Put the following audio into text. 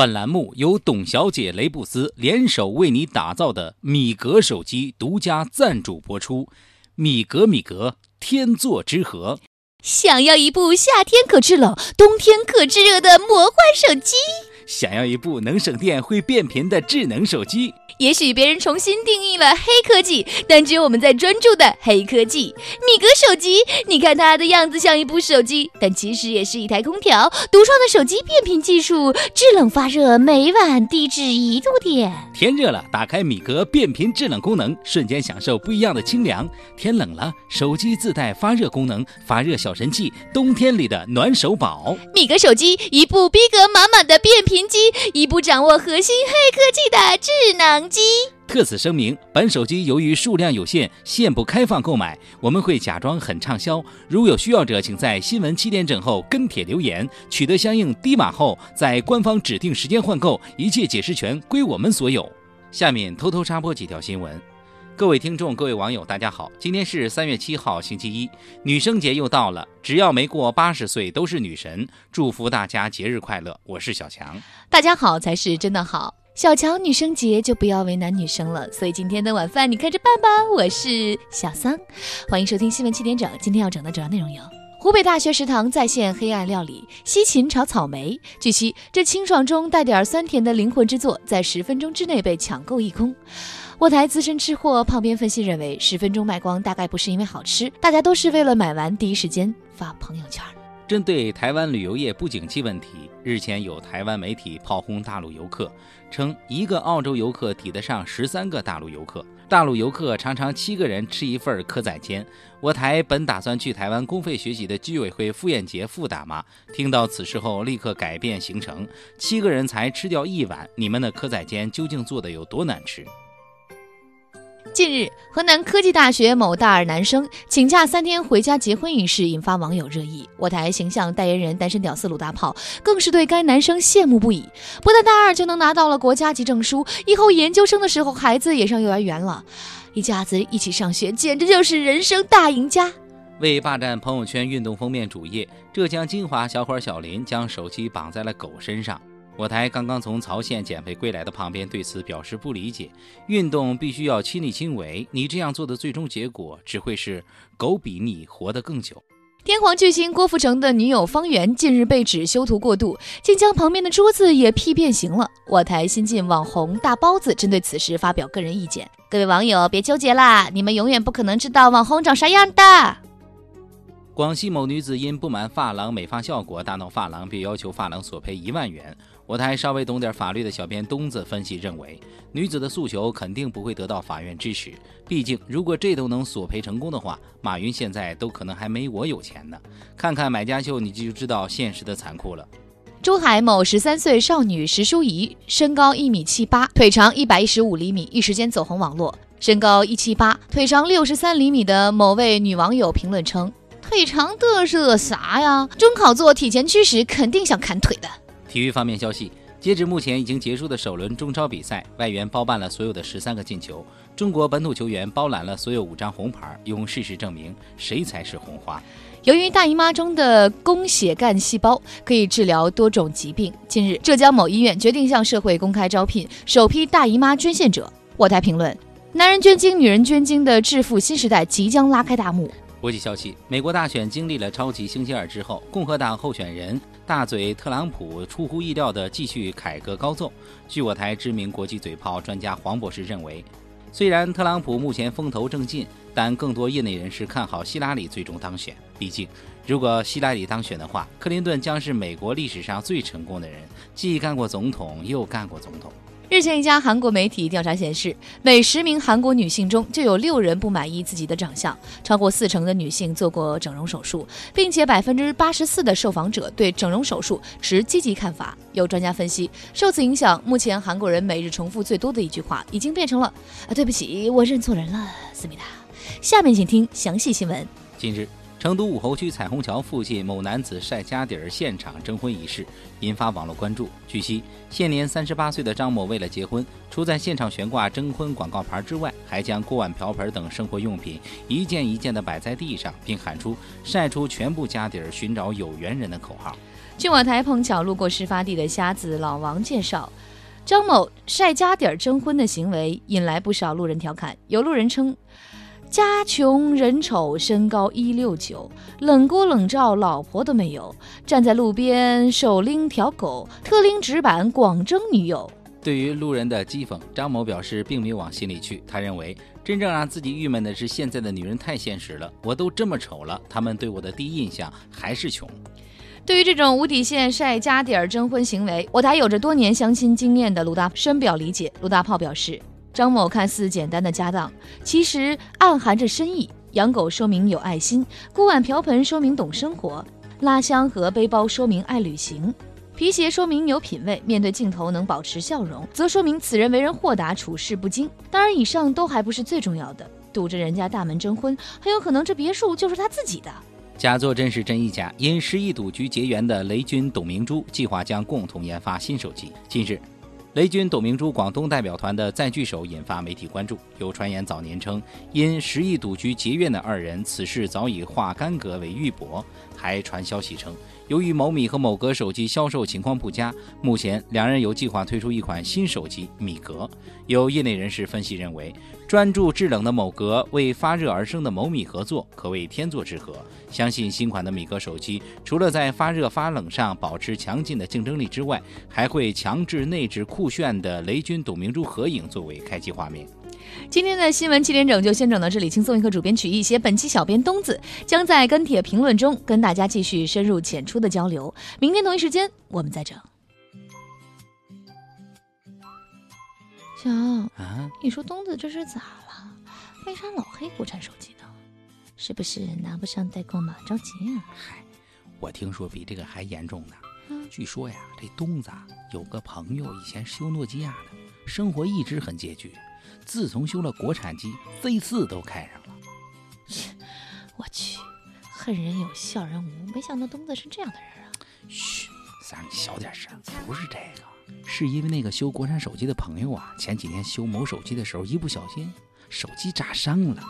本栏目由董小姐雷布斯联手为你打造的米格手机独家赞助播出。米格米格，天作之合。想要一部夏天可制冷、冬天可制热的魔幻手机？想要一部能省电、会变频的智能手机？也许别人重新定义了黑科技，但只有我们在专注的黑科技。米格手机，你看它的样子像一部手机，但其实也是一台空调。独创的手机变频技术，制冷发热，每晚低至一度电。天热了，打开米格变频制冷功能，瞬间享受不一样的清凉。天冷了，手机自带发热功能，发热小神器，冬天里的暖手宝。米格手机，一部逼格满满的变频机，一部掌握核心黑科技的智能。机特此声明，本手机由于数量有限，现不开放购买。我们会假装很畅销。如有需要者，请在新闻七点整后跟帖留言，取得相应低码后，在官方指定时间换购，一切解释权归我们所有。下面偷偷插播几条新闻。各位听众、各位网友，大家好，今天是三月七号，星期一，女生节又到了。只要没过八十岁，都是女神。祝福大家节日快乐！我是小强，大家好才是真的好。小强女生节就不要为难女生了，所以今天的晚饭你看着办吧。我是小桑，欢迎收听新闻七点整。今天要整的主要内容有：湖北大学食堂再现黑暗料理西芹炒草莓。据悉，这清爽中带点酸甜的灵魂之作，在十分钟之内被抢购一空。我台资深吃货胖边分析认为，十分钟卖光大概不是因为好吃，大家都是为了买完第一时间发朋友圈。针对台湾旅游业不景气问题，日前有台湾媒体炮轰大陆游客，称一个澳洲游客抵得上十三个大陆游客。大陆游客常常七个人吃一份蚵仔煎。我台本打算去台湾公费学习的居委会傅艳杰傅大妈听到此事后，立刻改变行程，七个人才吃掉一碗，你们的蚵仔煎究竟做的有多难吃？近日，河南科技大学某大二男生请假三天回家结婚一事引发网友热议。我台形象代言人单身屌丝鲁大炮更是对该男生羡慕不已。不但大二就能拿到了国家级证书，以后研究生的时候孩子也上幼儿园了，一家。子一起上学，简直就是人生大赢家。为霸占朋友圈运动封面主页，浙江金华小伙小林将手机绑在了。狗身上。我台刚刚从曹县减肥归来的旁边对此表示不理解。运动必须要亲力亲为，你这样做的最终结果只会是狗比你活得更久。天皇巨星郭富城的女友方圆近日被指修图过度，竟将旁边的桌子也 P 变形了。我台新晋网红大包子针对此事发表个人意见：各位网友别纠结啦，你们永远不可能知道网红长啥样的。广西某女子因不满发廊美发效果大闹发廊，并要求发廊索赔一万元。我台稍微懂点法律的小编东子分析认为，女子的诉求肯定不会得到法院支持。毕竟，如果这都能索赔成功的话，马云现在都可能还没我有钱呢。看看买家秀，你就知道现实的残酷了。珠海某十三岁少女石淑仪，身高一米七八，腿长一百一十五厘米，一时间走红网络。身高一七八，腿长六十三厘米的某位女网友评论称：“腿长嘚瑟啥呀？中考做体前屈时肯定想砍腿的。”体育方面消息，截止目前已经结束的首轮中超比赛，外援包办了所有的十三个进球，中国本土球员包揽了所有五张红牌，用事实证明谁才是红花。由于大姨妈中的供血干细胞可以治疗多种疾病，近日浙江某医院决定向社会公开招聘首批大姨妈捐献者。我台评论：男人捐精，女人捐精的致富新时代即将拉开大幕。国际消息：美国大选经历了超级星期二之后，共和党候选人大嘴特朗普出乎意料地继续凯歌高奏。据我台知名国际嘴炮专家黄博士认为，虽然特朗普目前风头正劲，但更多业内人士看好希拉里最终当选。毕竟，如果希拉里当选的话，克林顿将是美国历史上最成功的人，既干过总统又干过总统。日前，一家韩国媒体调查显示，每十名韩国女性中就有六人不满意自己的长相，超过四成的女性做过整容手术，并且百分之八十四的受访者对整容手术持积极看法。有专家分析，受此影响，目前韩国人每日重复最多的一句话，已经变成了“啊，对不起，我认错人了，思密达”。下面请听详细新闻。近日。成都武侯区彩虹桥附近某男子晒家底儿现场征婚一事引发网络关注。据悉，现年三十八岁的张某为了结婚，除在现场悬挂征婚广告牌之外，还将锅碗瓢盆等生活用品一件一件地摆在地上，并喊出“晒出全部家底儿，寻找有缘人”的口号。据网台碰巧路过事发地的瞎子老王介绍，张某晒家底儿征婚的行为引来不少路人调侃。有路人称。家穷人丑，身高一六九，冷锅冷灶，老婆都没有，站在路边手拎条狗，特拎纸板广征女友。对于路人的讥讽，张某表示并没有往心里去。他认为，真正让自己郁闷的是现在的女人太现实了。我都这么丑了，他们对我的第一印象还是穷。对于这种无底线晒家底儿征婚行为，我台有着多年相亲经验的鲁大深表理解。鲁大炮表示。张某看似简单的家当，其实暗含着深意。养狗说明有爱心，锅碗瓢盆说明懂生活，拉箱和背包说明爱旅行，皮鞋说明有品味，面对镜头能保持笑容，则说明此人为人豁达，处事不惊。当然，以上都还不是最重要的。堵着人家大门征婚，很有可能这别墅就是他自己的。假作真是真亦假。因十亿赌局结缘的雷军、董明珠计划将共同研发新手机。近日。雷军、董明珠广东代表团的再聚首引发媒体关注。有传言早年称，因十亿赌局结怨的二人，此事早已化干戈为玉帛。还传消息称，由于某米和某格手机销售情况不佳，目前两人有计划推出一款新手机米格。有业内人士分析认为，专注制冷的某格为发热而生的某米合作，可谓天作之合。相信新款的米格手机，除了在发热发冷上保持强劲的竞争力之外，还会强制内置酷炫的雷军董明珠合影作为开机画面。今天的新闻七点整就先整到这里，轻松一刻主编曲艺写，本期小编东子将在跟帖评论中跟大家继续深入浅出的交流。明天同一时间我们再整。小啊，你说东子这是咋了？为啥老黑国产手机呢？是不是拿不上代购码着急啊？嗨，我听说比这个还严重呢。据说呀，这东子有个朋友以前修诺基亚的，生活一直很拮据。自从修了国产机，Z 四都开上了。我去，恨人有笑人无，没想到东子是这样的人啊！嘘，三你小点声。不是这个，是因为那个修国产手机的朋友啊，前几天修某手机的时候，一不小心手机炸伤了。